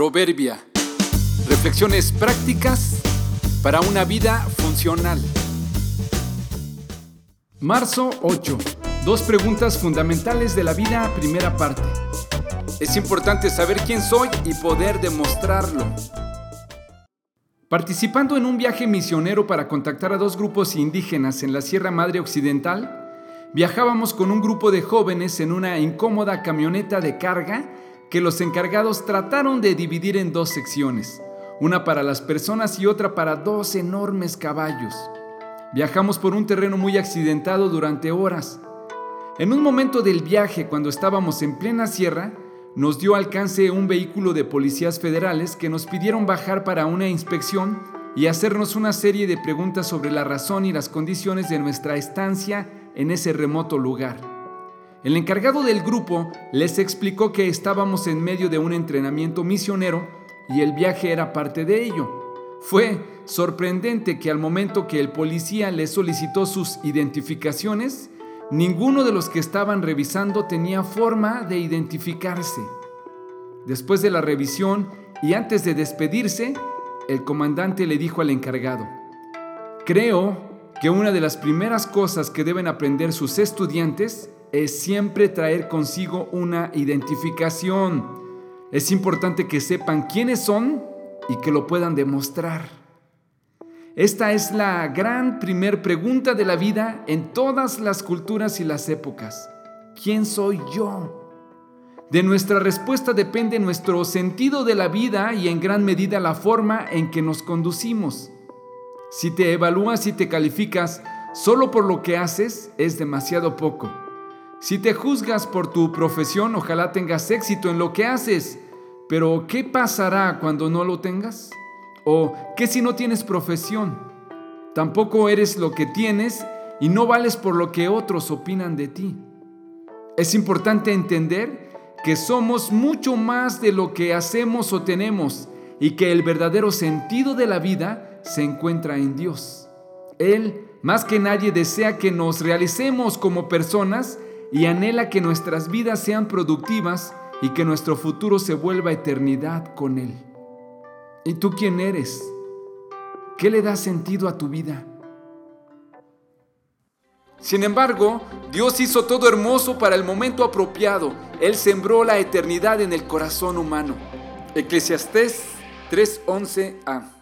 Proverbia. Reflexiones prácticas para una vida funcional. Marzo 8. Dos preguntas fundamentales de la vida, primera parte. Es importante saber quién soy y poder demostrarlo. Participando en un viaje misionero para contactar a dos grupos indígenas en la Sierra Madre Occidental, viajábamos con un grupo de jóvenes en una incómoda camioneta de carga que los encargados trataron de dividir en dos secciones, una para las personas y otra para dos enormes caballos. Viajamos por un terreno muy accidentado durante horas. En un momento del viaje, cuando estábamos en plena sierra, nos dio alcance un vehículo de policías federales que nos pidieron bajar para una inspección y hacernos una serie de preguntas sobre la razón y las condiciones de nuestra estancia en ese remoto lugar. El encargado del grupo les explicó que estábamos en medio de un entrenamiento misionero y el viaje era parte de ello. Fue sorprendente que al momento que el policía les solicitó sus identificaciones, ninguno de los que estaban revisando tenía forma de identificarse. Después de la revisión y antes de despedirse, el comandante le dijo al encargado, creo que una de las primeras cosas que deben aprender sus estudiantes es siempre traer consigo una identificación. Es importante que sepan quiénes son y que lo puedan demostrar. Esta es la gran primer pregunta de la vida en todas las culturas y las épocas. ¿Quién soy yo? De nuestra respuesta depende nuestro sentido de la vida y en gran medida la forma en que nos conducimos. Si te evalúas y te calificas solo por lo que haces, es demasiado poco. Si te juzgas por tu profesión, ojalá tengas éxito en lo que haces, pero ¿qué pasará cuando no lo tengas? ¿O qué si no tienes profesión? Tampoco eres lo que tienes y no vales por lo que otros opinan de ti. Es importante entender que somos mucho más de lo que hacemos o tenemos y que el verdadero sentido de la vida se encuentra en Dios. Él, más que nadie, desea que nos realicemos como personas y anhela que nuestras vidas sean productivas y que nuestro futuro se vuelva eternidad con Él. ¿Y tú quién eres? ¿Qué le da sentido a tu vida? Sin embargo, Dios hizo todo hermoso para el momento apropiado. Él sembró la eternidad en el corazón humano. Eclesiastés 3:11a